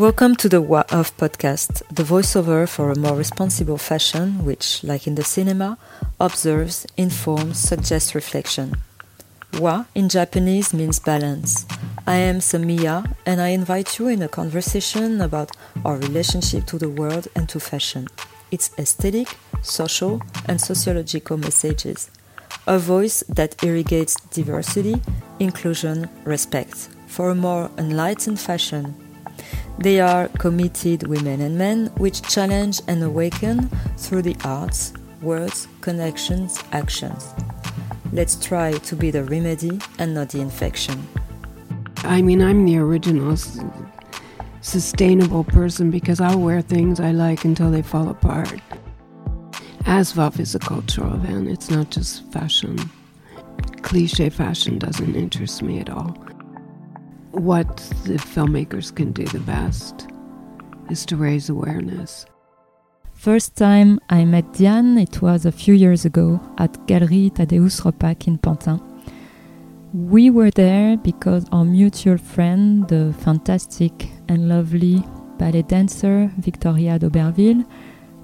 Welcome to the Wa Off podcast, the voiceover for a more responsible fashion which, like in the cinema, observes, informs, suggests reflection. Wa in Japanese means balance. I am Samia and I invite you in a conversation about our relationship to the world and to fashion, its aesthetic, social, and sociological messages. A voice that irrigates diversity, inclusion, respect for a more enlightened fashion they are committed women and men which challenge and awaken through the arts, words, connections, actions. Let's try to be the remedy and not the infection. I mean, I'm the original sustainable person because I'll wear things I like until they fall apart. ASVOFF is a cultural event, it's not just fashion. Cliche fashion doesn't interest me at all what the filmmakers can do the best is to raise awareness. First time I met Diane, it was a few years ago at Galerie Thaddaeus Ropac in Pantin. We were there because our mutual friend, the fantastic and lovely ballet dancer Victoria d'Auberville,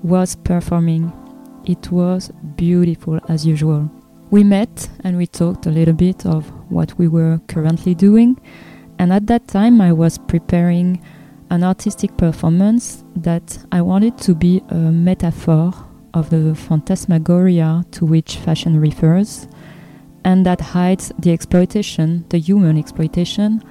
was performing. It was beautiful as usual. We met and we talked a little bit of what we were currently doing and at that time, I was preparing an artistic performance that I wanted to be a metaphor of the phantasmagoria to which fashion refers, and that hides the exploitation, the human exploitation,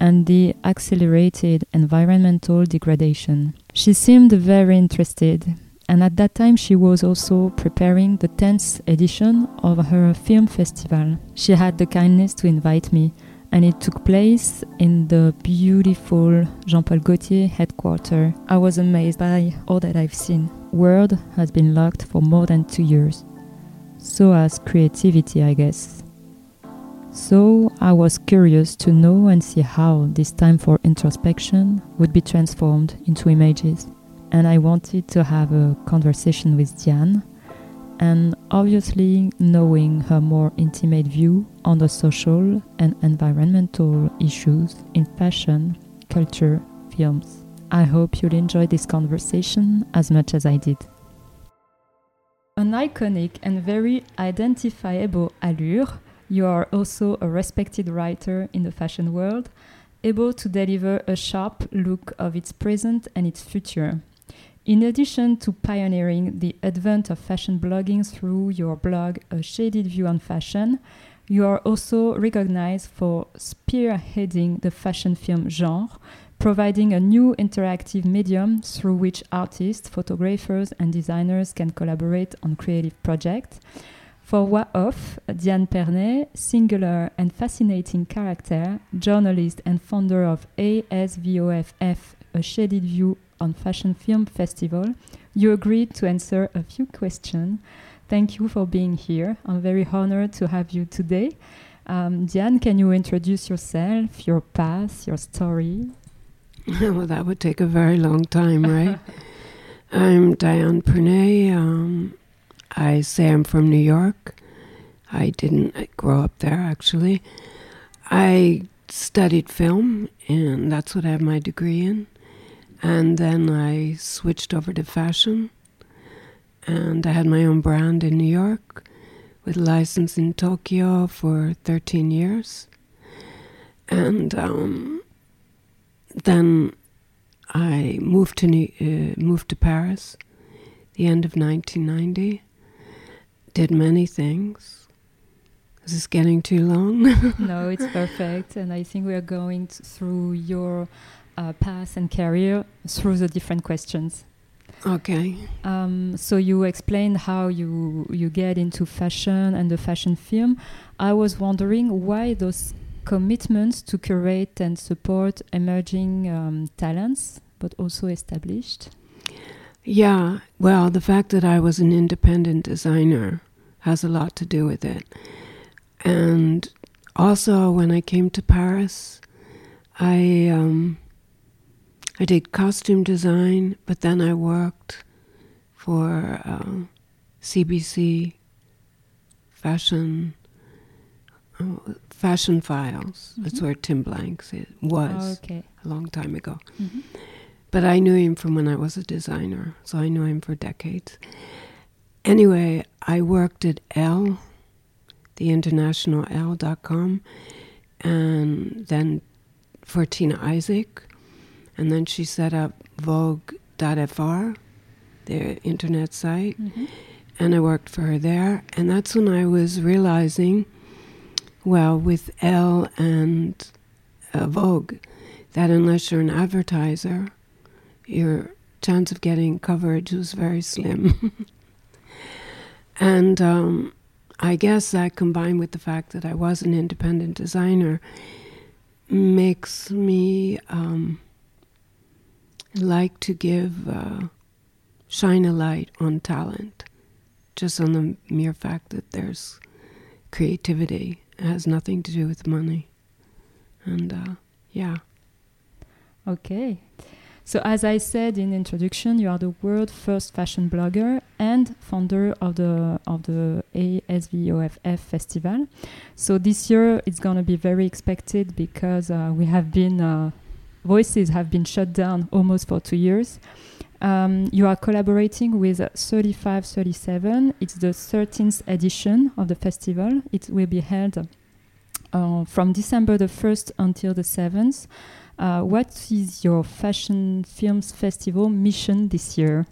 and the accelerated environmental degradation. She seemed very interested, and at that time she was also preparing the 10th edition of her film festival. She had the kindness to invite me and it took place in the beautiful Jean Paul Gaultier headquarters. I was amazed by all that I've seen. World has been locked for more than two years. So has creativity, I guess. So I was curious to know and see how this time for introspection would be transformed into images. And I wanted to have a conversation with Diane and obviously knowing her more intimate view on the social and environmental issues in fashion, culture, films. I hope you'll enjoy this conversation as much as I did. An iconic and very identifiable allure, you are also a respected writer in the fashion world, able to deliver a sharp look of its present and its future. In addition to pioneering the advent of fashion blogging through your blog A Shaded View on Fashion, you are also recognized for spearheading the fashion film genre, providing a new interactive medium through which artists, photographers, and designers can collaborate on creative projects. For Wa Off, Diane Pernet, singular and fascinating character, journalist and founder of ASVOFF, A Shaded View on Fashion Film Festival, you agreed to answer a few questions. Thank you for being here. I'm very honored to have you today. Um, Diane, can you introduce yourself, your past, your story? well, that would take a very long time, right? I'm Diane Pernet. Um, I say I'm from New York. I didn't grow up there, actually. I studied film, and that's what I have my degree in. And then I switched over to fashion. And I had my own brand in New York with license in Tokyo for 13 years. And um, then I moved to New, uh, moved to Paris, the end of 1990. Did many things. Is this getting too long? no, it's perfect, and I think we are going through your uh, path and career through the different questions. Okay. Um, so you explained how you you get into fashion and the fashion film. I was wondering why those commitments to curate and support emerging um, talents, but also established. Yeah, well, the fact that I was an independent designer has a lot to do with it. And also, when I came to Paris, I um, I did costume design, but then I worked for uh, CBC fashion uh, fashion files. Mm-hmm. That's where Tim Blanks was oh, okay. a long time ago. Mm-hmm. but I knew him from when I was a designer, so I knew him for decades. Anyway, I worked at Elle, the international Elle.com, and then for Tina Isaac, and then she set up Vogue.fr, their internet site, Mhm. and I worked for her there. And that's when I was realizing, well, with Elle and uh, Vogue, that unless you're an advertiser, your chance of getting coverage was very slim. and um, I guess that combined with the fact that I was an independent designer makes me um, like to give, uh, shine a light on talent, just on the mere fact that there's creativity. It has nothing to do with money. And uh, yeah. Okay. So, as I said in introduction, you are the world first fashion blogger and founder of the of the ASVOFF festival. So this year it's going to be very expected because uh, we have been uh, voices have been shut down almost for two years. Um, you are collaborating with 3537. It's the 13th edition of the festival. It will be held uh, from December the 1st until the 7th. Uh, what is your fashion films festival mission this year?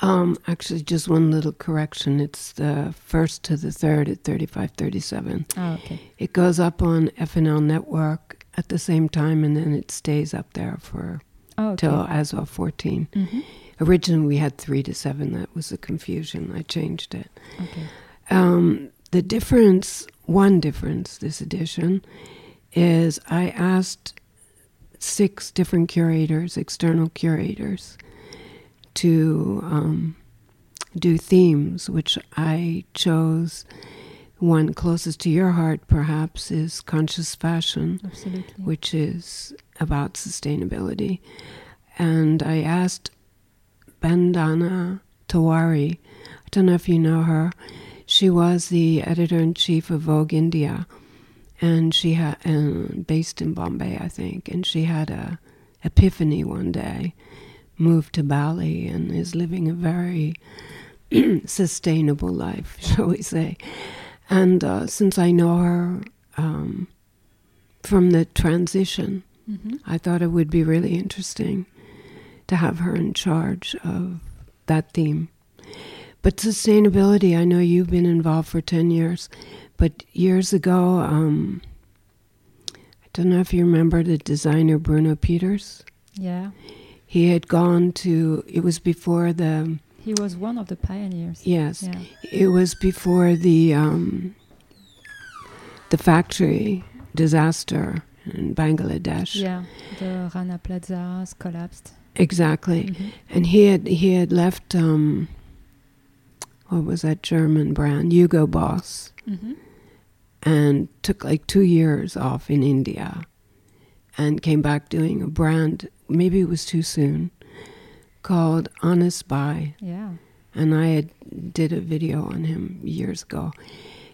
Um, actually, just one little correction. It's the first to the third at 3537. Ah, okay. It goes up on FNL Network at the same time, and then it stays up there for Oh, okay. till as of 14. Mhm. Originally, we had three to seven. That was a confusion. I changed it. Okay. Um, the difference, one difference this edition, is I asked six different curators, external curators, to um, do themes, which I chose. One closest to your heart, perhaps, is conscious fashion Absolutely. which is about sustainability. And I asked Bandana Tewari, I don't know if you know her, she was the editor in chief of Vogue India, and she had, based in Bombay, I think, and she had a epiphany one day, moved to Bali, and is living a very sustainable life, shall we say. And uh, since I know her um, from the transition, Mhm. I thought it would be really interesting to have her in charge of that theme. But sustainability, I know you've been involved for 10 years, but years ago, um, I don't know if you remember the designer Bruno Pieters. Yeah. He had gone to, it was before the, He was one of the pioneers. yes, Yeah. it was before the, um, the factory disaster in Bangladesh. Yeah. The Rana Plaza collapsed. Exactly. Mhm. And he had he had left um what was that German brand? Hugo Boss Mhm. and took like two years off in India and came back doing a brand maybe it was too soon called Honest By. Yeah. And I had did a video on him years ago.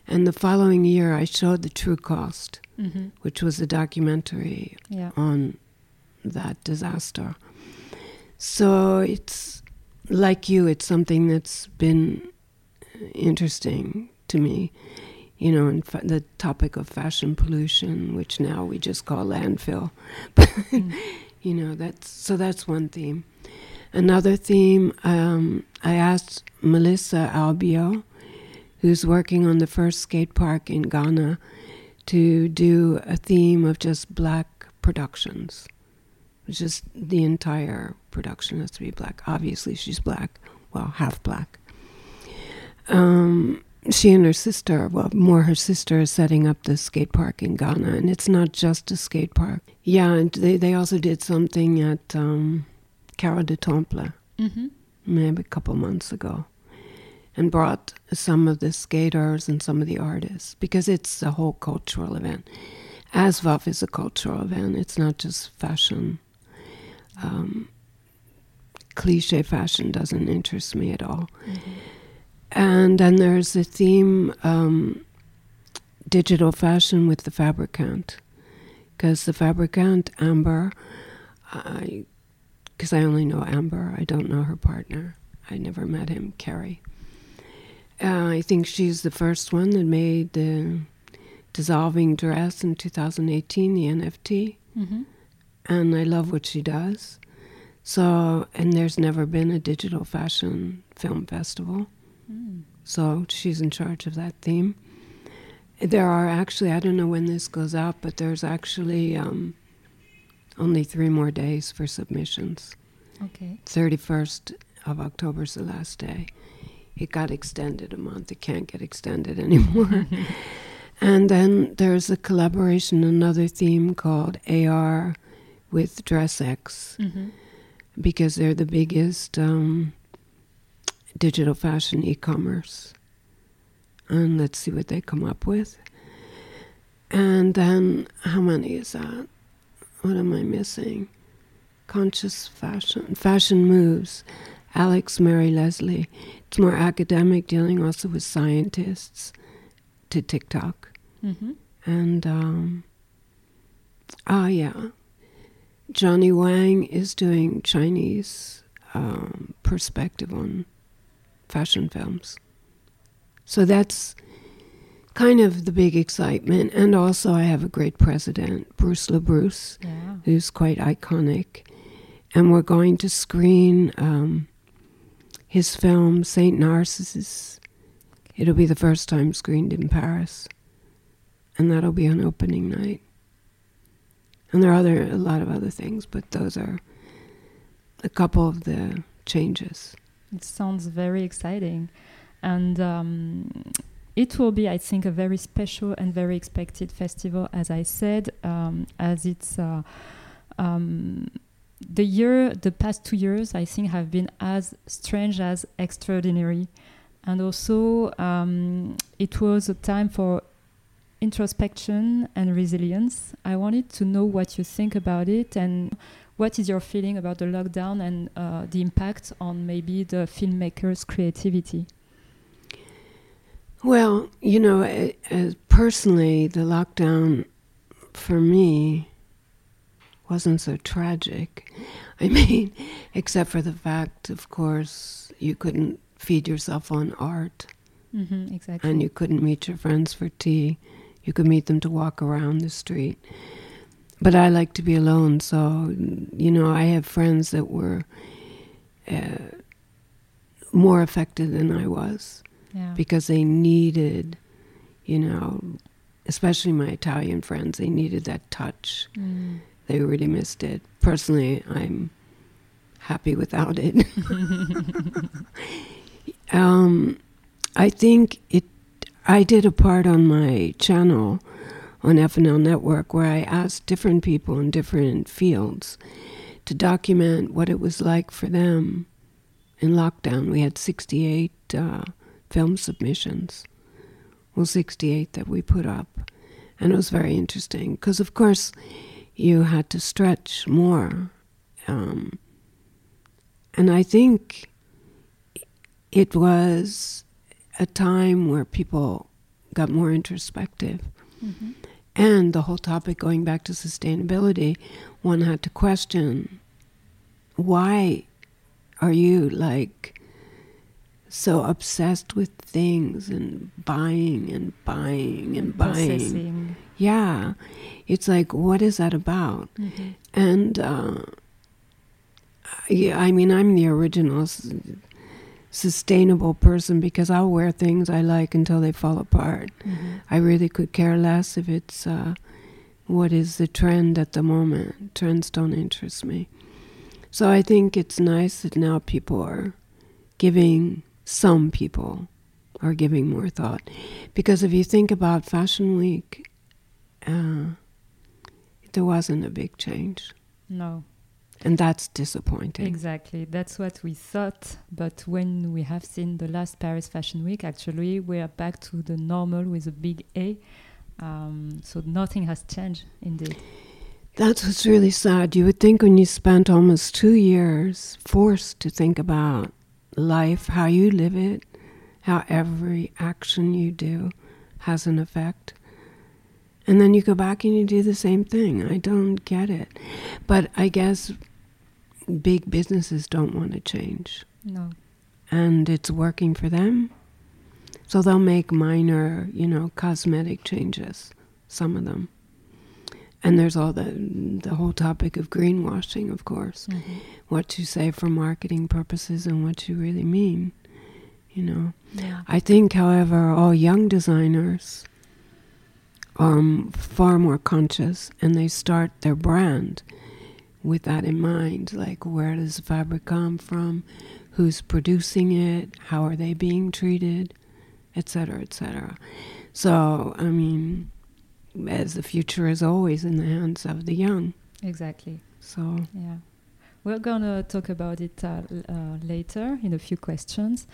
And the following year I showed the true cost, Mhm. which was a documentary Yeah. on that disaster. So it's like you, it's something that's been interesting to me. You know, and fa- the topic of fashion pollution, which now we just call landfill. Mm. you know, that's so that's one theme. Another theme, um, I asked Melissa Alibo, who's working on the first skate park in Ghana, to do a theme of just black productions. Just the entire production has to be black. Obviously, she's black, well, half black. Um, she and her sister, well, more her sister, is setting up the skate park in Ghana, and it's not just a skate park. Yeah, and they, they also did something at um, Carreau du Temple Mhm. maybe a couple months ago and brought some of the skaters and some of the artists because it's a whole cultural event. ASVOFF is a cultural event, it's not just fashion. Um, cliche fashion doesn't interest me at all. Mhm. And then there's the theme um, digital fashion with the fabricant. Because the fabricant, Amber, I because I only know Amber. I don't know her partner. I never met him, Kerry. Uh, I think she's the first one that made the dissolving dress in 2018, the NFT. Mm-hmm. And I love what she does. So, and there's never been a digital fashion film festival. Mm. So she's in charge of that theme. There are actually, I don't know when this goes out, but there's actually um, only three more days for submissions. Okay. 31st of October is the last day. It got extended a month. It can't get extended anymore. and then there's a collaboration, another theme called AR with DressX, Mm-hmm. because they're the biggest um, digital fashion e commerce. And let's see what they come up with. And then, how many is that? What am I missing? Conscious fashion, fashion moves. Alex Mary Leslie. It's more academic, dealing also with scientists to TikTok. Mm-hmm. And, um, ah, yeah. Johnny Wang is doing Chinese um, perspective on fashion films. So that's kind of the big excitement. And also, I have a great president, Bruce LaBruce, Yeah. who's quite iconic. And we're going to screen um, his film, St. Narcissus. It'll be the first time screened in Paris. And that'll be on opening night. And there are other, a lot of other things, but those are a couple of the changes. It sounds very exciting. And um, it will be, I think, a very special and very expected festival, as I said, um, as it's uh, um, the year, the past two years, I think, have been as strange as extraordinary. And also, um, it was a time for introspection and resilience. I wanted to know what you think about it and what is your feeling about the lockdown and uh, the impact on maybe the filmmaker's creativity? Well, you know, a- as personally, the lockdown for me wasn't so tragic. I mean, except for the fact, of course, you couldn't feed yourself on art Mm-hmm, exactly. and you couldn't meet your friends for tea. You could meet them to walk around the street. But I like to be alone, so, you know, I have friends that were uh, more affected than I was yeah. because they needed, you know, especially my Italian friends, they needed that touch. Mm. They really missed it. Personally, I'm happy without it. um, I think it. I did a part on my channel on FNL Network where I asked different people in different fields to document what it was like for them in lockdown. We had 68 uh, film submissions, well, 68 that we put up, and it was very interesting because, of course, you had to stretch more. Um, and I think it was a time where people got more introspective. Mm-hmm. And the whole topic going back to sustainability, one had to question why are you like so obsessed with things and buying and buying and buying? Processing. Yeah. It's like, what is that about? Mm-hmm. And uh, yeah, I mean, I'm the original s- sustainable person because I'll wear things I like until they fall apart. Mm-hmm. I really could care less if it's uh, what is the trend at the moment. Trends don't interest me. So I think it's nice that now people are giving, some people are giving more thought. Because if you think about Fashion Week, uh, there wasn't a big change. No, And that's disappointing. exactly. That's what we thought. But when we have seen the last Paris Fashion Week, actually, we are back to the normal with a big A. Um, so nothing has changed, indeed. That's what's really sad. You would think when you spent almost two years forced to think about life, how you live it, how every action you do has an effect. And then you go back and you do the same thing. I don't get it. But I guess big businesses don't want to change. No. And it's working for them. So they'll make minor, you know, cosmetic changes, some of them. And there's all the the whole topic of greenwashing, of course. Mhm. What you say for marketing purposes and what you really mean. You know. Yeah. I think, however, all young designers are um, far more conscious and they start their brand with that in mind. Like, where does the fabric come from? Who's producing it? How are they being treated? Etc., etc. So, I mean, as the future is always in the hands of the young. Exactly. So, Yeah. We're going to talk about it uh, uh, later in a few questions.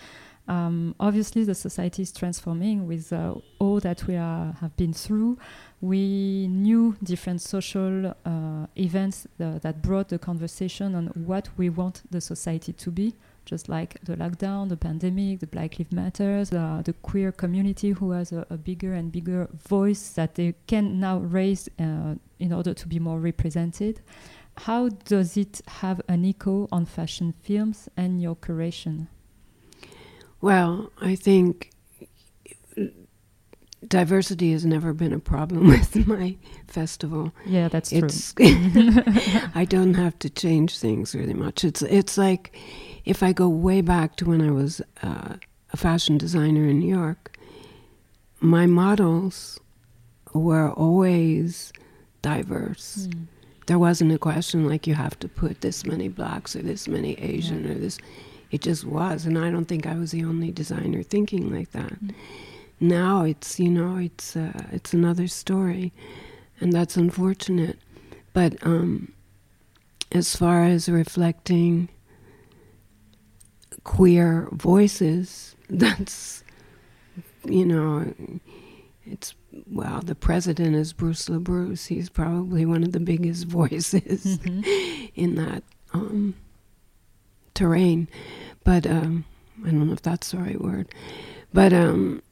Um, obviously, the society is transforming with uh, all that we are, have been through. We knew different social uh, events uh, that brought the conversation on what we want the society to be, just like the lockdown, the pandemic, the Black Lives Matters, uh, the queer community who has a, a bigger and bigger voice that they can now raise uh, in order to be more represented. How does it have an echo on fashion films and your curation? well, I think diversity has never been a problem with my festival. Yeah, that's it's true. I don't have to change things really much. It's it's like if I go way back to when I was uh, a fashion designer in New York, my models were always diverse. Mm. There wasn't a question like you have to put this many blacks or this many Asian or this. It just was, and I don't think I was the only designer thinking like that. Mm. Now it's you know it's uh, it's another story, and that's unfortunate. But um, as far as reflecting queer voices, that's you know it's well the president is Bruce LaBruce. He's probably one of the biggest voices Mhm. in that um, terrain. But um, I don't know if that's the right word. But um,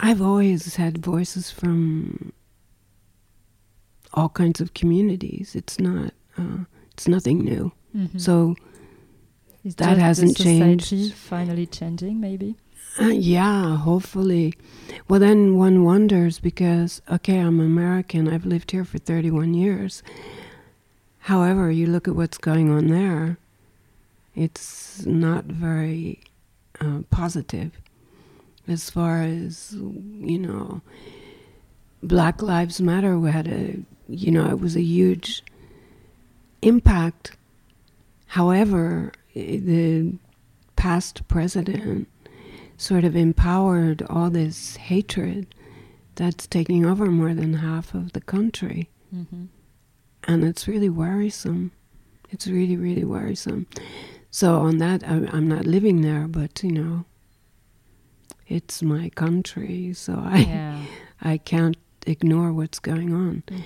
I've always had voices from all kinds of communities. It's not. Uh, it's nothing new. Mhm. So Is that hasn't changed. Finally changing, maybe. Uh, yeah, hopefully. Well, then one wonders because, okay, I'm American. I've lived here for 31 years. However, you look at what's going on there, it's not very uh, positive as far as, you know, Black Lives Matter we had a, you know, it was a huge impact. However, the past president sort of empowered all this hatred that's taking over more than half of the country. Mhm. And it's really worrisome. It's really, really worrisome. So, on that, I, I'm not living there, but you know, it's my country, so I, Yeah. I can't ignore what's going on. Mhm.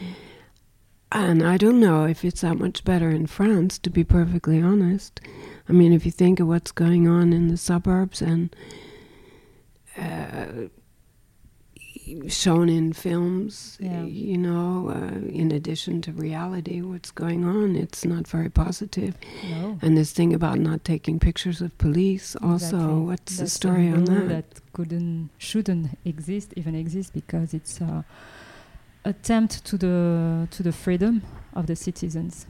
And I don't know if it's that much better in France, to be perfectly honest. I mean, if you think of what's going on in the suburbs and uh, shown in films, Yeah. you know, uh, in addition to reality, what's going on, it's not very positive. No. And this thing about not taking pictures of police, also, Exactly. what's the story on that? That couldn't, shouldn't exist, even exist, because it's a attempt to the to the freedom of the citizens.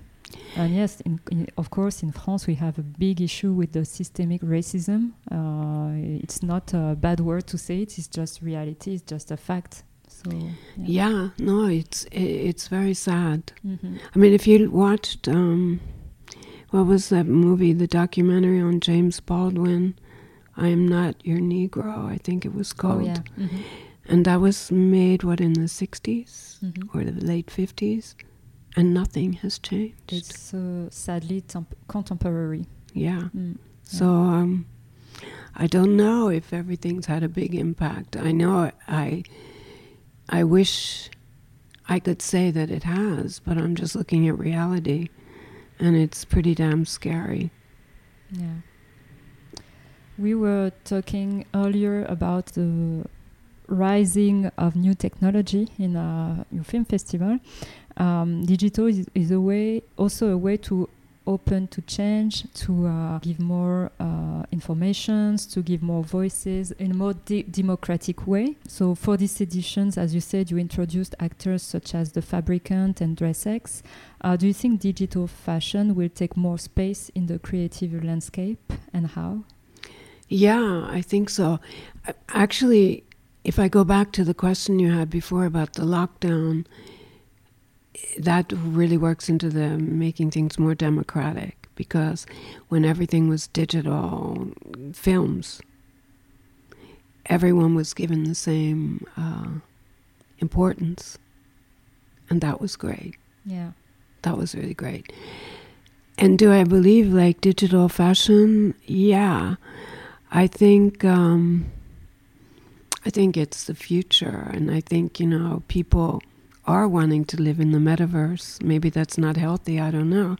And yes, in, in, of course, in France we have a big issue with the systemic racism. Uh, it's not a bad word to say it; it's just reality. It's just a fact. So yeah. Yeah, no, it's it's very sad. Mhm. I mean, if you watched, um, what was that movie, the documentary on James Baldwin? I am not your Negro, I think it was Oh called. yeah. Mhm. And that was made, what, in the 60s Mhm. or the late 50s? And nothing has changed. It's uh, sadly temp- contemporary. yeah. Mm. So, um, I don't know if everything's had a big impact. I know I, I wish I could say that it has, but I'm just looking at reality, and it's pretty damn scary. Yeah. We were talking earlier about the rising of new technology in a your film festival. Um, digital is, is a way, also a way to open to change, to uh, give more uh, informations, to give more voices in a more de- democratic way. So for these editions, as you said, you introduced actors such as The Fabricant and DressX. Uh, do you think digital fashion will take more space in the creative landscape, and how? Yeah, I think so. Actually, if I go back to the question you had before about the lockdown, that really works into the making things more democratic because when everything was digital films, everyone was given the same uh, importance, and that was great. Yeah, that was really great. And do I believe like digital fashion? Yeah, I think. Um, I think it's the future, and I think you know people are wanting to live in the metaverse. Maybe that's not healthy, I don't know.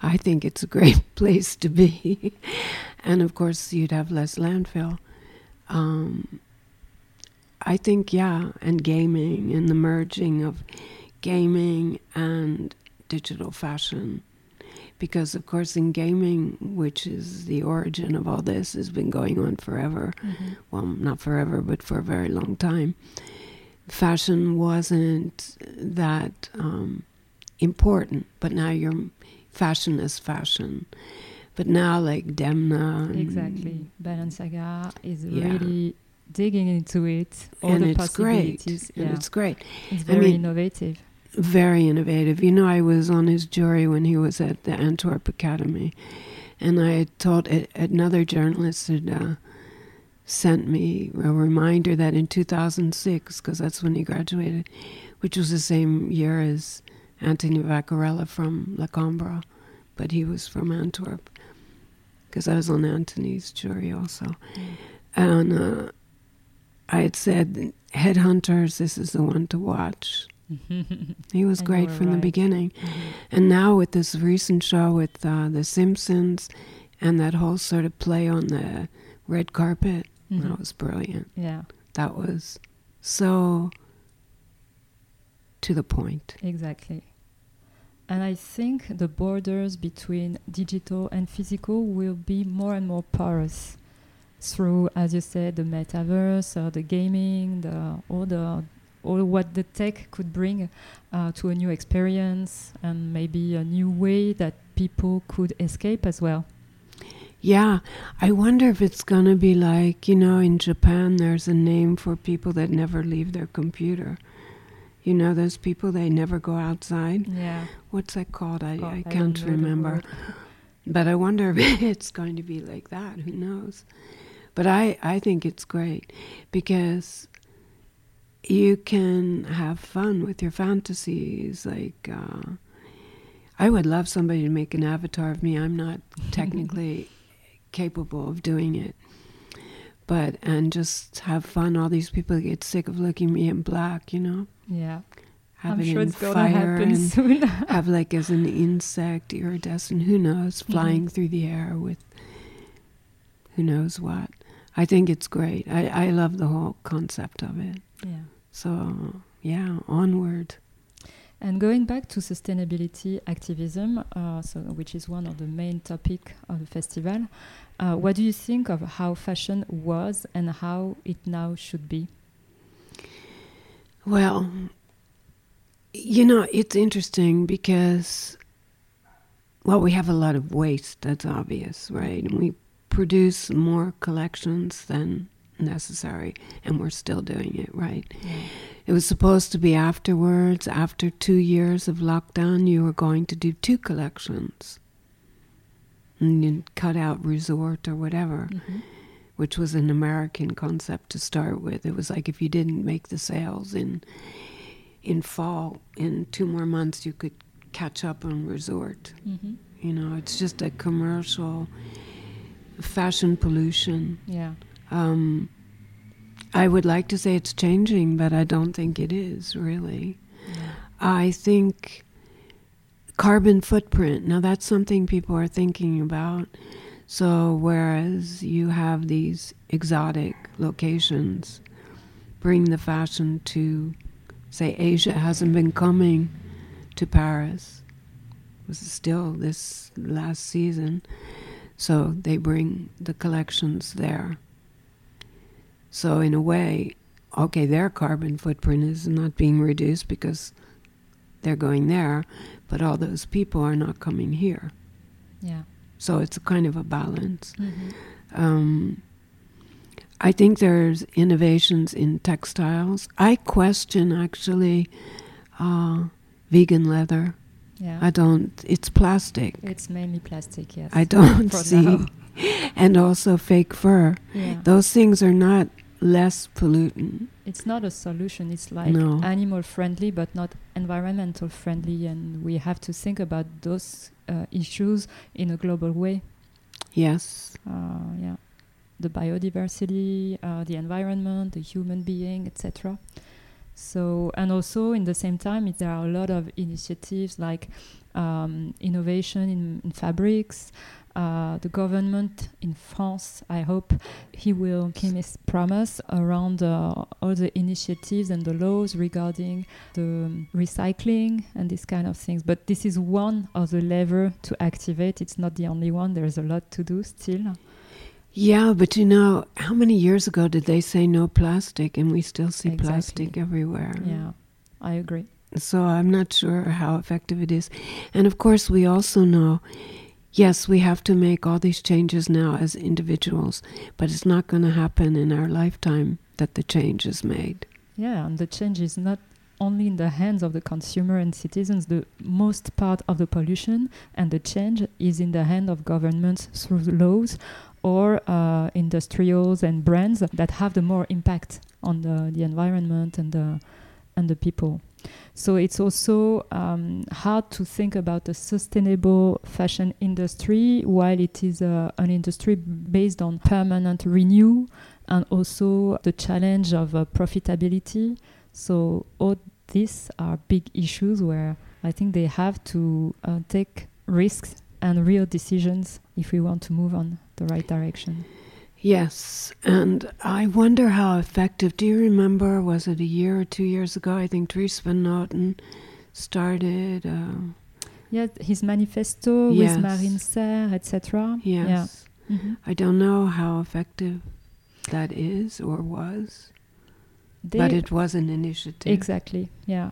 I think it's a great place to be. and of course, you'd have less landfill. Um, I think, yeah, and gaming and the merging of gaming and digital fashion. Because, of course, in gaming, which is the origin of all this, has been going on forever. Mm-hmm. Well, not forever, but for a very long time fashion wasn't that um, important, but now your fashion is fashion. But now, like Demna, exactly, Balenciaga is yeah. really digging into it. All and the it's possibilities. great. Yeah. And it's great. It's very I mean, innovative. Very innovative. You know, I was on his jury when he was at the Antwerp Academy, and I had taught another journalist had uh, sent me a reminder that in 2006, because that's when he graduated, which was the same year as Anthony Vaccarello from La Cambre, but he was from Antwerp, because I was on Anthony's jury also. And uh, I had said, Headhunters, this is the one to watch. He was and great from right. the beginning. And now with this recent show with uh, The Simpsons and that whole sort of play on the red carpet, Mm-hmm. That was brilliant. Yeah. That was so to the point. Exactly. And I think the borders between digital and physical will be more and more porous through, as you said, the metaverse, or the gaming, the all the all what the tech could bring uh, to a new experience and maybe a new way that people could escape as well. Yeah, I wonder if it's going to be like, you know, in Japan, there's a name for people that never leave their computer. You know, those people, they never go outside. Yeah. What's that called? I, oh, I can't I remember. But I wonder if it's going to be like that. Who knows? But I, I think it's great because you can have fun with your fantasies. Like, uh, I would love somebody to make an avatar of me. I'm not technically capable of doing it. But and just have fun. All these people get sick of looking me in black, you know. Yeah. Have I'm it sure in it's gonna happen soon. have like as an insect, iridescent, who knows, mm-hmm. flying mm-hmm. through the air with who knows what. I think it's great. I, I love the whole concept of it. Yeah. So yeah, onward. And going back to sustainability activism, uh, so which is one of the main topic of the festival, uh, what do you think of how fashion was and how it now should be? Well, you know, it's interesting because, well, we have a lot of waste, that's obvious, right? And we produce more collections than necessary, and we're still doing it, right? It was supposed to be afterwards, after two years of lockdown, you were going to do two collections and you cut out resort or whatever, mm-hmm. which was an American concept to start with. It was like if you didn't make the sales in in fall, in two more months, you could catch up on resort. Mm-hmm. You know, it's just a commercial fashion pollution. Yeah. Um, I would like to say it's changing, but I don't think it is really. Yeah. I think carbon footprint. Now, that's something people are thinking about. So, whereas you have these exotic locations, bring the fashion to, say, Asia hasn't been coming to Paris. It was still this last season. So they bring the collections there. So in a way, okay, their carbon footprint is not being reduced because they're going there, but all those people are not coming here. Yeah. So it's a kind of a balance. Mm-hmm. Um, I think there's innovations in textiles. I question actually uh, vegan leather. Yeah. I don't. It's plastic. it's mainly plastic, yes. I don't see, and also fake fur. Yeah. Those things are not less pollutant. it's not a solution. It's like No. animal friendly, but not environmental friendly, and we have to think about those uh, issues in a global way. Yes. Uh, yeah, the biodiversity, uh, the environment, the human being, etc. So, and also in the same time, it, there are a lot of initiatives like um, innovation in, in fabrics. Uh, the government in France, I hope he will keep his promise around uh, all the initiatives and the laws regarding the um, recycling and these kind of things. But this is one of the lever to activate. It's not the only one. There's a lot to do still. Yeah, but you know, how many years ago did they say no plastic, and we still see Exactly. plastic everywhere? Yeah, I agree. So I'm not sure how effective it is. And of course, we also know yes, we have to make all these changes now as individuals, but it's not going to happen in our lifetime that the change is made. Yeah, and the change is not only in the hands of the consumer and citizens. The most part of the pollution and the change is in the hand of governments through laws or uh, industrials and brands that have the more impact on the, the environment and the and the people. So it's also um, hard to think about a sustainable fashion industry while it is uh, an industry based on permanent renew and also the challenge of uh, profitability. So all these are big issues where I think they have to uh, take risks and real decisions if we want to move on the right direction. Yes, and I wonder how effective. Do you remember? Was it a year or two years ago? I think Dries Van Noten started. Uh, Yeah, his manifesto Yes. with Marine Serre, etc. yes, Yeah. Mhm. I don't know how effective that is or was, They- but it was an initiative. Exactly, yeah.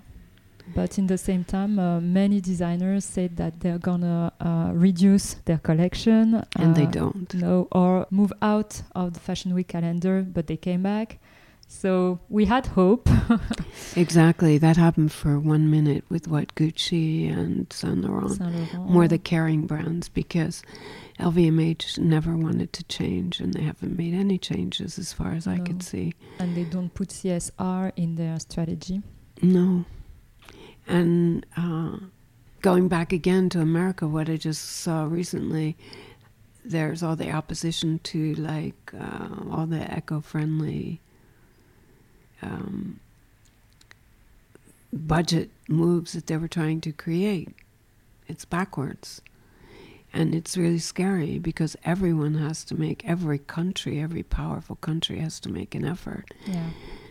But in the same time, uh, many designers said that they're gonna uh, reduce their collection. and they uh, don't. No, or move out of the Fashion Week calendar, but they came back. So we had hope. Exactly, that happened for one minute with what Gucci and Saint Laurent. Saint Laurent. more the Kering brands because LVMH never wanted to change and they haven't made any changes as far as I No. could see. and they don't put CSR in their strategy. No. And uh, going back again to America, what I just saw recently, there's all the opposition to like uh, all the eco friendly um, budget moves that they were trying to create. It's backwards. And it's really scary because everyone has to make, every country, every powerful country has to make an effort. Yeah.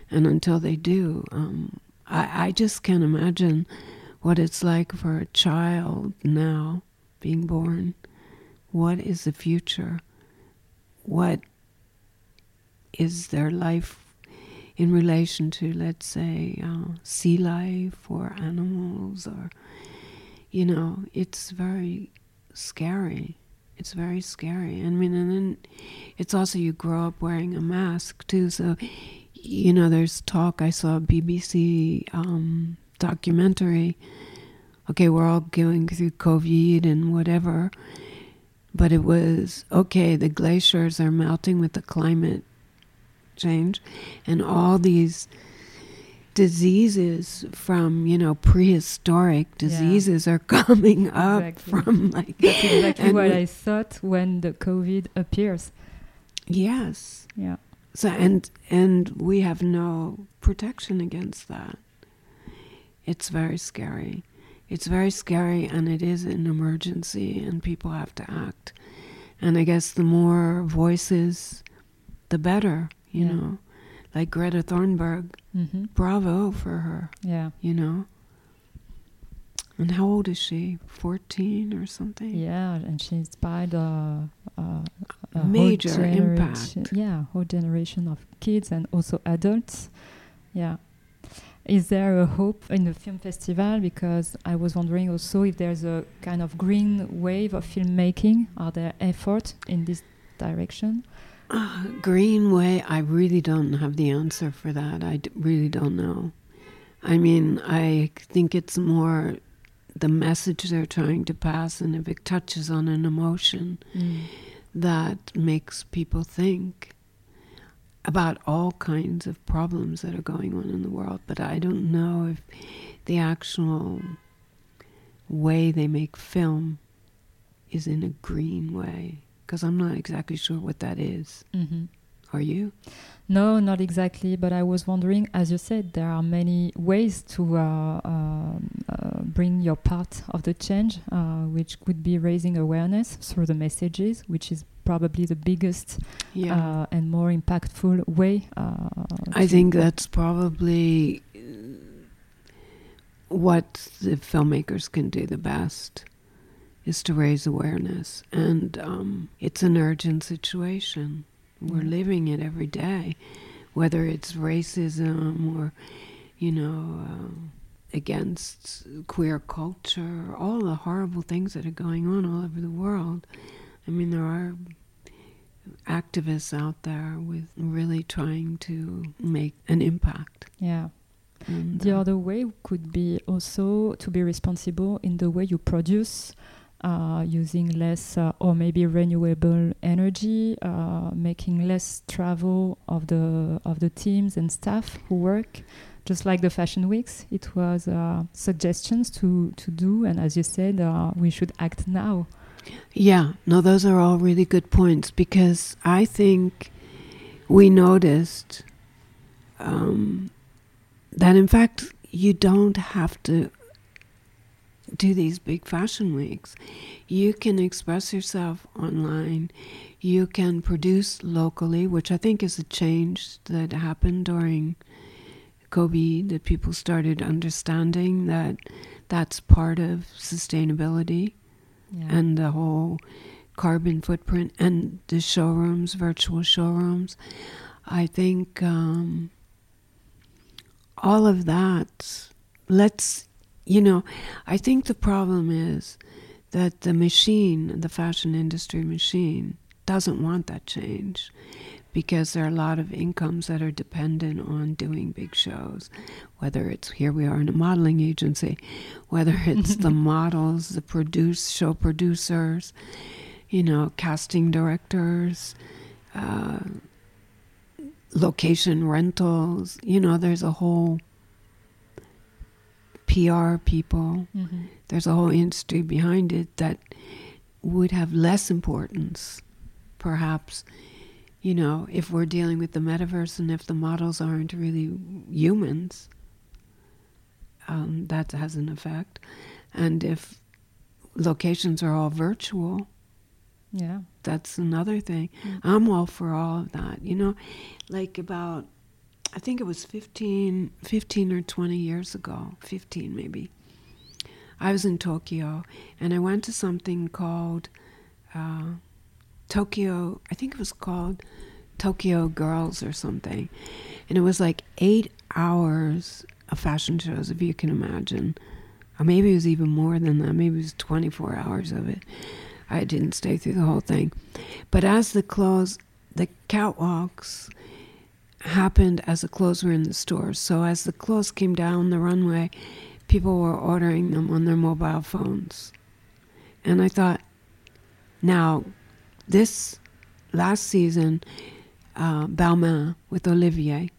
And until they do, um, I, I just can't imagine what it's like for a child now being born. What is the future? What is their life in relation to, let's say, uh, sea life or animals? Or, you know, it's very scary. It's very scary. I mean, and then it's also you grow up wearing a mask too, so you know, there's talk. I saw a BBC um, documentary. Okay, we're all going through COVID and whatever, but it was okay. The glaciers are melting with the climate change, and all these diseases from you know prehistoric Yeah. diseases are coming up Exactly. from like That's exactly what we- I thought when the COVID appears. yes Yeah. So and and we have no protection against that. It's very scary. It's very scary and it is an emergency and people have to act. And I guess the more voices the better, you Yeah. know. Like Greta Thunberg, hmm bravo for her, Yeah. you know. And how old is she? 14 or something? Yeah, and she inspired a, a, a Major whole impact. Yeah, whole generation of kids and also adults. Yeah. Is there a hope in the film festival? Because I was wondering also if there's a kind of green wave of filmmaking. Are there efforts in this direction? Uh, Greenway, I really don't have the answer for that. I d- really don't know. I mean, I think it's more the message they're trying to pass, and if it touches on an emotion that makes people think about all kinds of problems that are going on in the world. But I don't know if the actual way they make film is in a green way, because I'm not exactly sure what that is. hmm Are you? No, not exactly. But I was wondering, as you said, there are many ways to uh, um, uh, bring your part of the change, uh, which could be raising awareness through the messages, which is probably the biggest Yeah. uh, and more impactful way. Uh, I think that's probably uh, what the filmmakers can do the best is to raise awareness. And um, it's an urgent situation. We're living it every day, whether it's racism or, you know, uh, against queer culture, all the horrible things that are going on all over the world. I mean, there are activists out there with really trying to make an impact. yeah. And, The uh, other way could be also to be responsible in the way you produce, using less uh, or maybe renewable energy, uh, making less travel of the of the teams and staff who work. Just like the fashion weeks, it was uh, suggestions to to do, and as you said, uh, we should act now. Yeah, no, those are all really good points because I think we noticed um, that, in fact, you don't have to do these big fashion weeks. You can express yourself online. You can produce locally, which I think is a change that happened during COVID, that people started understanding that that's part of sustainability Yeah. and the whole carbon footprint and the showrooms, virtual showrooms. I think um, all of that, let's, you know, I think the problem is that the machine, the fashion industry machine, doesn't want that change because there are a lot of incomes that are dependent on doing big shows, whether it's here we are in a modeling agency, whether it's the models, the produce show producers, you know, casting directors, uh, location rentals. You know, there's a whole PR people. Mhm. There's a whole industry behind it that would have less importance, perhaps. You know, if we're dealing with the metaverse and if the models aren't really humans, um, that has an effect. And if locations are all virtual, Yeah. that's another thing. Mm. I'm all for all of that. You know, like about, I think it was 15, 15 or 20 years ago, 15 maybe. I was in Tokyo and I went to something called uh, Tokyo, I think it was called Tokyo Girls or something. And it was like eight hours of fashion shows, if you can imagine. Or maybe it was even more than that. Maybe it was 24 hours of it. I didn't stay through the whole thing. But as the clothes, the catwalks happened as the clothes were in the stores. So as the clothes came down the runway, people were ordering them on their mobile phones. And I thought, now, this last season, uh, Balmain with Olivier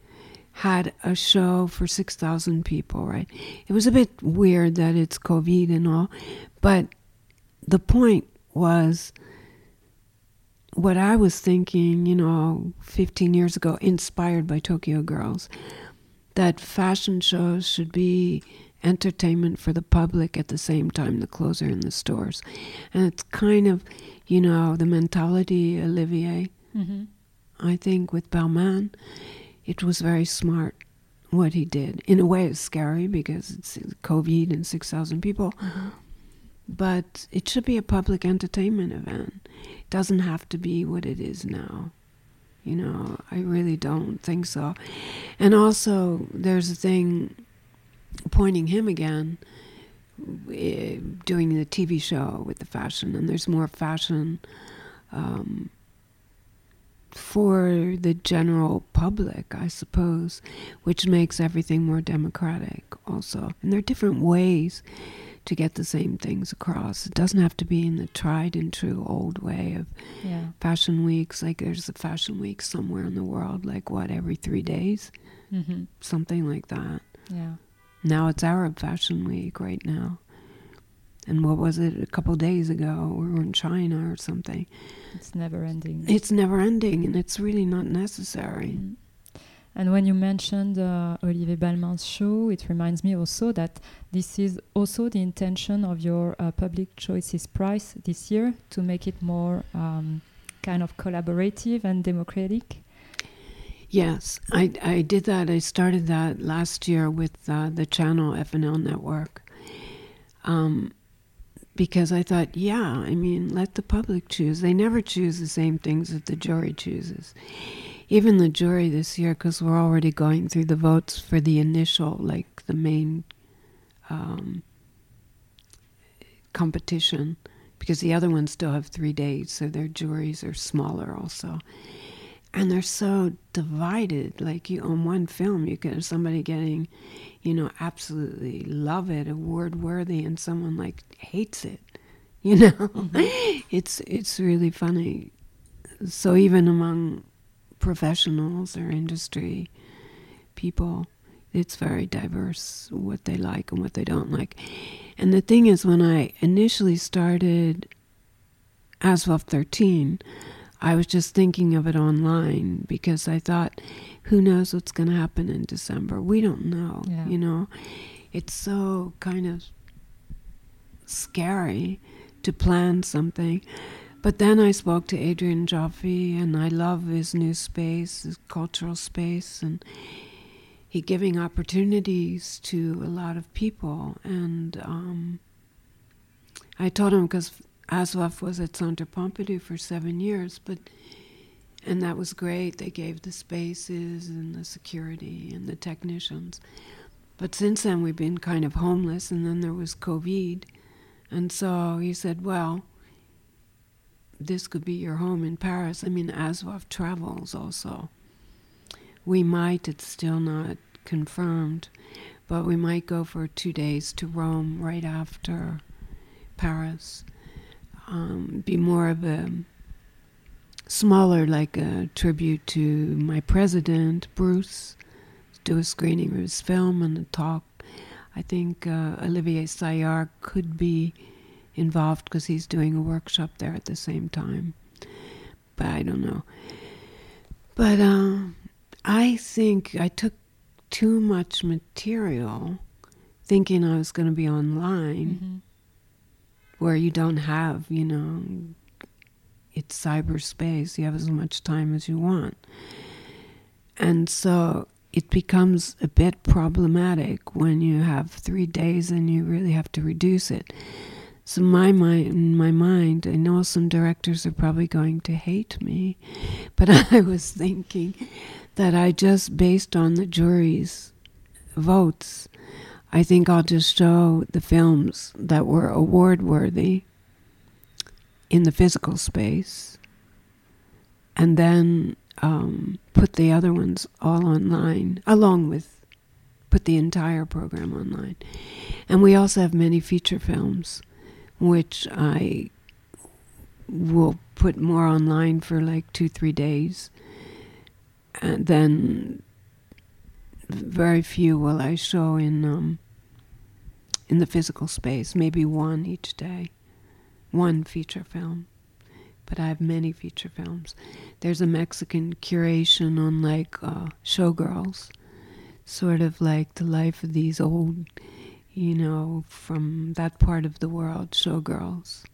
had a show for 6,000 people, right? It was a bit weird that it's COVID and all, but the point was what I was thinking, you know, 15 years ago, inspired by Tokyo Girls, that fashion shows should be entertainment for the public at the same time the clothes are in the stores. And it's kind of, you know, the mentality, Olivier, Mhm. I think, with Balmain, it was very smart what he did. In a way, it's scary because it's COVID and 6,000 people. Mhm. But it should be a public entertainment event. It doesn't have to be what it is now. You know, I really don't think so. And also, there's a thing pointing him again, eh, doing the TV show with the fashion, and there's more fashion um, for the general public, I suppose, which makes everything more democratic also. And there are different ways to get the same things across. It doesn't have to be in the tried and true old way of Yeah. fashion weeks. Like there's a fashion week somewhere in the world, like what, every three days? Mhm. Something like that. Yeah. Now it's Arab Fashion Week right now. And what was it a couple days ago? We were in China or something. It's never ending. It's never ending and it's really not necessary. Mm. And when you mentioned uh, Olivier Balmain's show, it reminds me also that this is also the intention of your uh, Public Choices Prize this year to make it more um, kind of collaborative and democratic. Yes, I, I did that. I started that last year with uh, the channel FNL Network. Um, because I thought, yeah, I mean, let the public choose. They never choose the same things that the jury chooses. Even the jury this year, because we're already going through the votes for the initial, like the main um, competition, because the other ones still have three days, so their juries are smaller also and they're so divided. Like you on one film, you get somebody getting, you know, absolutely love it, award worthy, and someone like hates it. You know, it's it's really funny. So even among professionals or industry people, it's very diverse what they like and what they don't like. And the thing is, when I initially started ASVOFF 13, I was just thinking of it online because I thought, who knows what's going to happen in December? We don't know. Yeah. You know, it's so kind of scary to plan something. But then I spoke to Adrian Joffe, and I love his new space, his cultural space, and he giving opportunities to a lot of people. And um, I told him because ASVOFF was at Centre Pompidou for seven years, but and that was great. They gave the spaces and the security and the technicians. But since then, we've been kind of homeless, and then there was COVID. And so he said, Well, this could be your home in Paris. I mean, ASVOFF travels also. We might, it's still not confirmed, but we might go for two days to Rome right after Paris. Um, be more of a smaller, like a tribute to my president, Bruce. Do a screening of his film and a talk. I think uh, Olivier Saillard could be involved because he's doing a workshop there at the same time. But I don't know. But uh, I think I took too much material thinking I was going to be online Mhm. where you don't have, you know, it's cyberspace. You have as much time as you want. And so it becomes a bit problematic when you have three days and you really have to reduce it. So my mind, in my mind, I know some directors are probably going to hate me, but I was thinking that I just based on the jury's votes, I think I'll just show the films that were award worthy in the physical space, and then um, put the other ones all online, along with put the entire program online. And we also have many feature films, which I will put more online for like two, three days. And then very few will I show in um, in the physical space, maybe one each day, one feature film. But I have many feature films. There's a Mexican curation on like uh, showgirls, sort of like the life of these old, you know, from that part of the world, showgirls.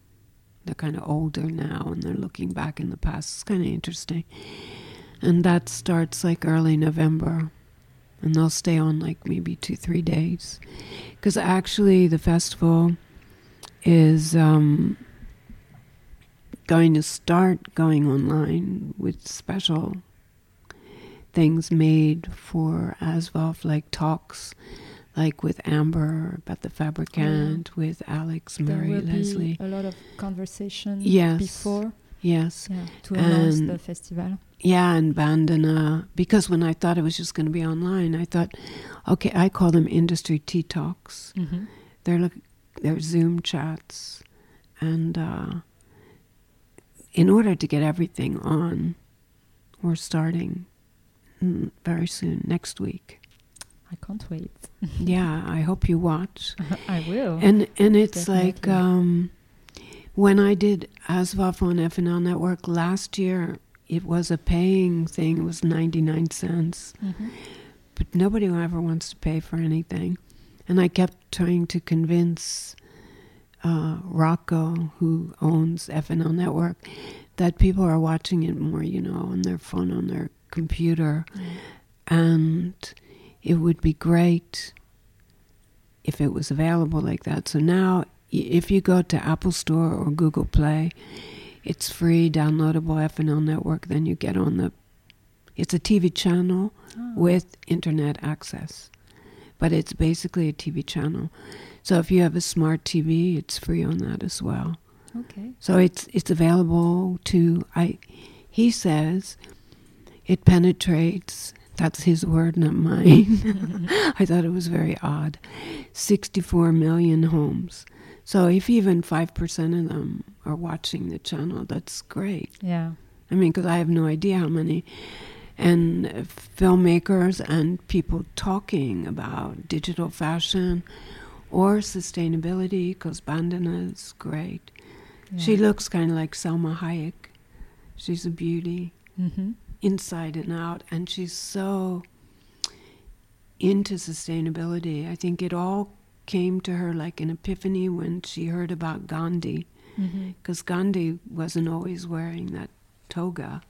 They're kind of older now and they're looking back in the past. It's kind of interesting. And that starts like early November. and they'll stay on like maybe two, three days. Because actually, the festival is um, going to start going online with special things made for ASVOFF, like talks, like with Amber about the fabricant, with Alex, There will Leslie. be a lot of conversation Yes. before Yes. yeah, to announce And- the festival. Yeah, and Bandana. Because when I thought it was just going to be online, I thought, okay, I call them industry tea talks. Mm-hmm. They're like they're Zoom chats, and uh, in order to get everything on, we're starting mm, very soon next week. I can't wait. yeah, I hope you watch. I will. And and it's like um, when I did ASVOFF on FNL Network last year, it was a paying thing. It was ninety nine cents. Mhm. but nobody ever wants to pay for anything. And I kept trying to convince uh, Rocco, who owns FNL Network, that people are watching it more, you know, on their phone, on their computer, and it would be great if it was available like that. So now, if you go to Apple Store or Google Play, it's free, downloadable FNL Network. Then you get on the. It's a TV channel Oh. with internet access. But it's basically a TV channel. So if you have a smart TV, it's free on that as well. Okay. So it's it's available to I he says it penetrates that's his word, not mine. I thought it was very odd. 64 million homes. So if even 5% of them are watching the channel, that's great. Yeah. I mean, because I have no idea how many. And filmmakers and people talking about digital fashion or sustainability, because Bandana is great. She looks kind of like Salma Hayek. She's a beauty Mm-hmm. Inside and out, and she's so into sustainability. I think it all came to her like an epiphany when she heard about Gandhi Mm-hmm. because Gandhi wasn't always wearing that toga.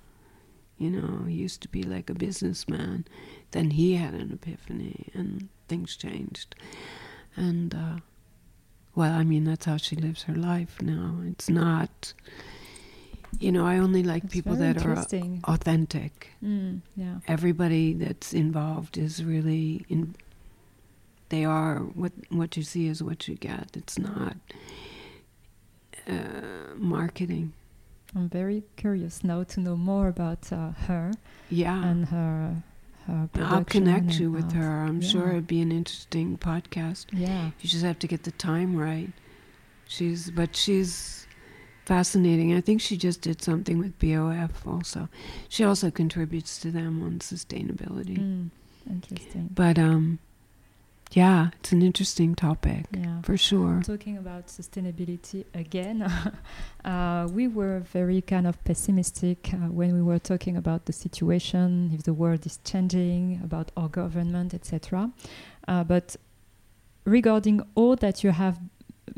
You know, he used to be like a businessman. Then he had an epiphany and things changed. And, uh, well, I mean, that's how she lives her life now. It's not, you know, I only like It's people that are authentic. Mm, yeah. Everybody that's involved is really in. They are what what you see is what you get. It's not uh, marketing. I'm very curious now to know more about uh, her Yeah, and her her. I'll connect you with her. I'm sure it'd be an interesting podcast. Yeah. You just have to get the time right. She's, but she's fascinating. I think she just did something with BOF also. She also contributes to them on sustainability. Mm, interesting. But um, yeah, it's an interesting topic Yeah. for sure. Talking about sustainability again, uh, we were very kind of pessimistic uh, when we were talking about the situation, if the world is changing, about our government, etc. Uh, but regarding all that you have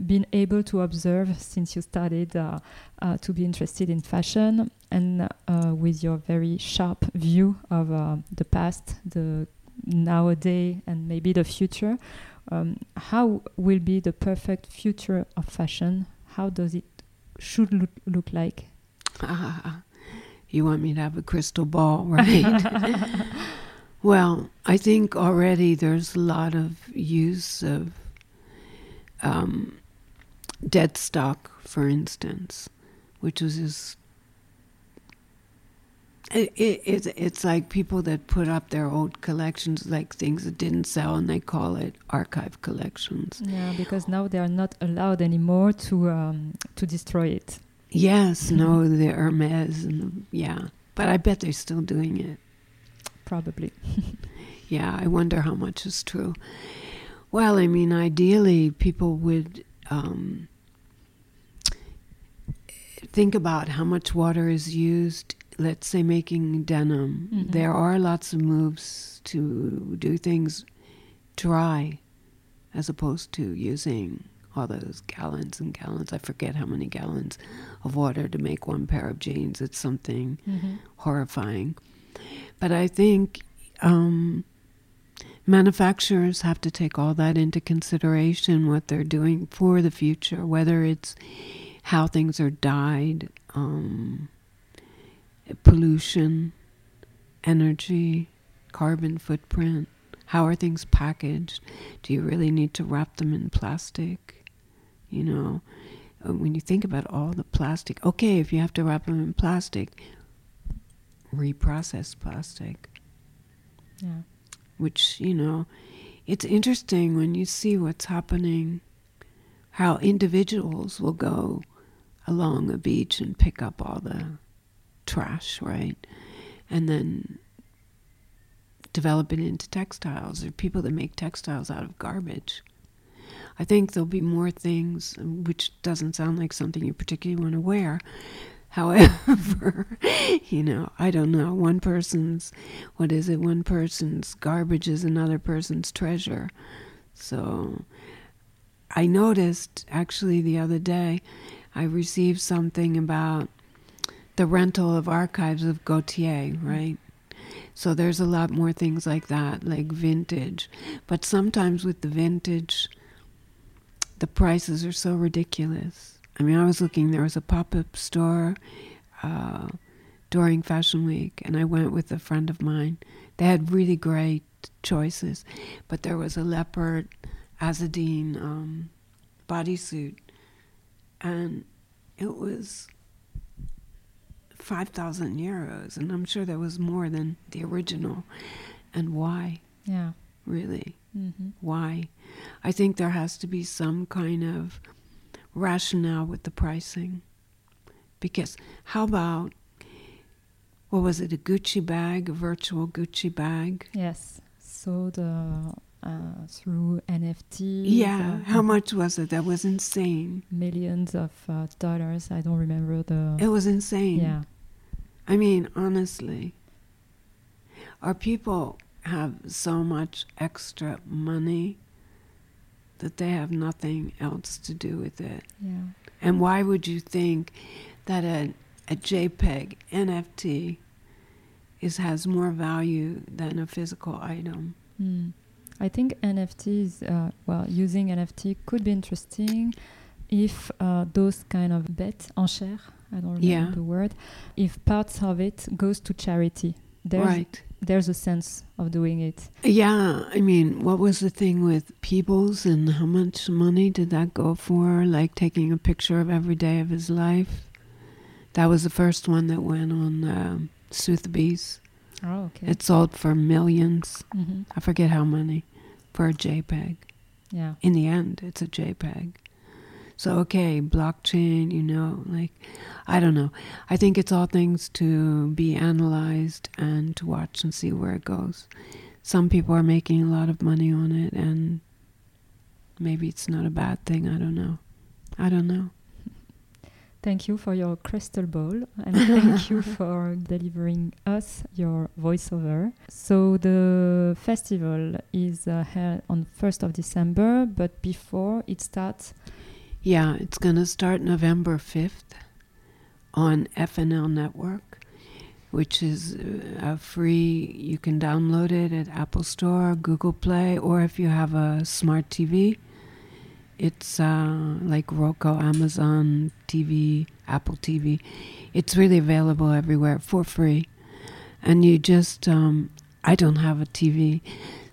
been able to observe since you started uh, uh, to be interested in fashion, and uh, with your very sharp view of uh, the past, the nowadays, and maybe the future, um, how will be the perfect future of fashion? How does it should look, look like? you want me to have a crystal ball, right? well, I think already there's a lot of use of um, dead stock, for instance, which was just. It, it, it's, it's like people that put up their old collections, like things that didn't sell, and they call it archive collections. Yeah, because now they are not allowed anymore to um, to destroy it. Yes, no, the Hermes, and the, yeah, but I bet they're still doing it. Probably. Yeah, I wonder how much is true. Well, I mean, ideally, people would um, think about how much water is used, let's say, making denim. Mhm. There are lots of moves to do things dry as opposed to using all those gallons and gallons. I forget how many gallons of water to make one pair of jeans. It's something Mm-hmm. horrifying. But I think um, manufacturers have to take all that into consideration what they're doing for the future, whether it's how things are dyed, um, pollution, energy, carbon footprint. How are things packaged? Do you really need to wrap them in plastic? You know, uh, when you think about all the plastic, okay, if you have to wrap them in plastic, reprocessed plastic. Yeah. Which, you know, it's interesting when you see what's happening, how individuals will go along a beach and pick up all the trash, right? And then develop it into textiles, or people that make textiles out of garbage. I think there'll be more things, which doesn't sound like something you particularly want to wear. However, you know, I don't know. One person's, what is it? One person's garbage is another person's treasure. So I noticed actually the other day, I received something about the rental of archives of Gaultier, right? So there's a lot more things like that, like vintage. But sometimes with the vintage, the prices are so ridiculous. I mean, I was looking, there was a pop up store uh, during Fashion Week, and I went with a friend of mine. They had really great choices, but there was a leopard Azzedine um, bodysuit, and it was 5,000 euros, and I'm sure there was more than the original. And why? Yeah. Really? Mm-hmm. Why? I think there has to be some kind of rationale with the pricing. Because how about, what was it, a Gucci bag, a virtual Gucci bag? Yes. So the uh, through NFT. Yeah, how much was it? That was insane. Millions of uh, dollars. I don't remember the. It was insane. Yeah. I mean, honestly, our people have so much extra money that they have nothing else to do with it. Yeah. And why would you think that a, a JPEG NFT is has more value than a physical item? Mm. I think NFTs, uh, well, using NFT could be interesting if uh, those kind of bet enchères, I don't remember Yeah. the word, if parts of it goes to charity. There's, right. there's a sense of doing it. Yeah, I mean, what was the thing with Peebles and how much money did that go for? Like taking a picture of every day of his life. That was the first one that went on um, Sotheby's. Oh, okay. It sold for millions. hmm I forget how many for a JPEG. Yeah. In the end, it's a JPEG. So, okay, blockchain, you know, like, I don't know. I think it's all things to be analyzed and to watch and see where it goes. Some people are making a lot of money on it, and maybe it's not a bad thing. I don't know. I don't know. Thank you for your crystal ball and thank you for delivering us your voiceover. So the festival is uh, held on 1st of December, but before it starts, Yeah, it's going to start November 5th on FNL Network, which is uh, free. You can download it at Apple Store, Google Play, or if you have a smart TV, it's uh, like Roku, Amazon TV, Apple TV. It's really available everywhere for free. And you just, um, I don't have a TV,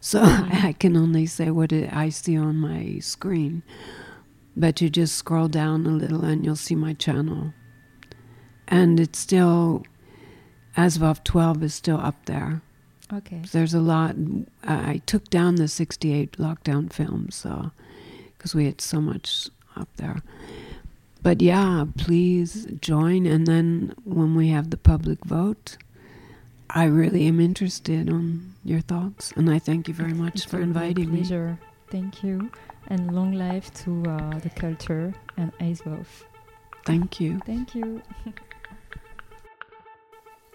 so I can only say what it, I see on my screen. But you just scroll down a little and you'll see my channel. And it's still, ASVOFF 12 is still up there. okay. There's a lot. I I took down the 68 lockdown films, so, because we had so much up there. But yeah, please join. And then when we have the public vote, I really am interested on your thoughts. And I thank you very much It's for a inviting me. pleasure. Thank you. And long life to uh, the culture and ASVOFF. Thank you. Thank you.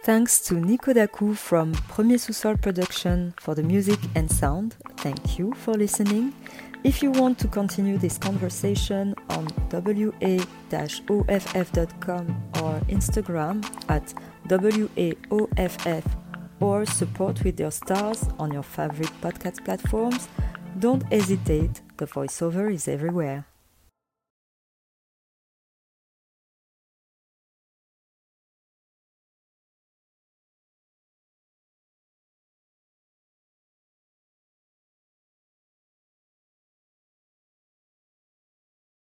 Thanks to Nico Daku from Premier Sous-Sol Production for the music and sound. Thank you for listening. If you want to continue this conversation on wa-off.com or Instagram at waoff or support with your stars on your favorite podcast platforms, don't hesitate, the voiceover is everywhere.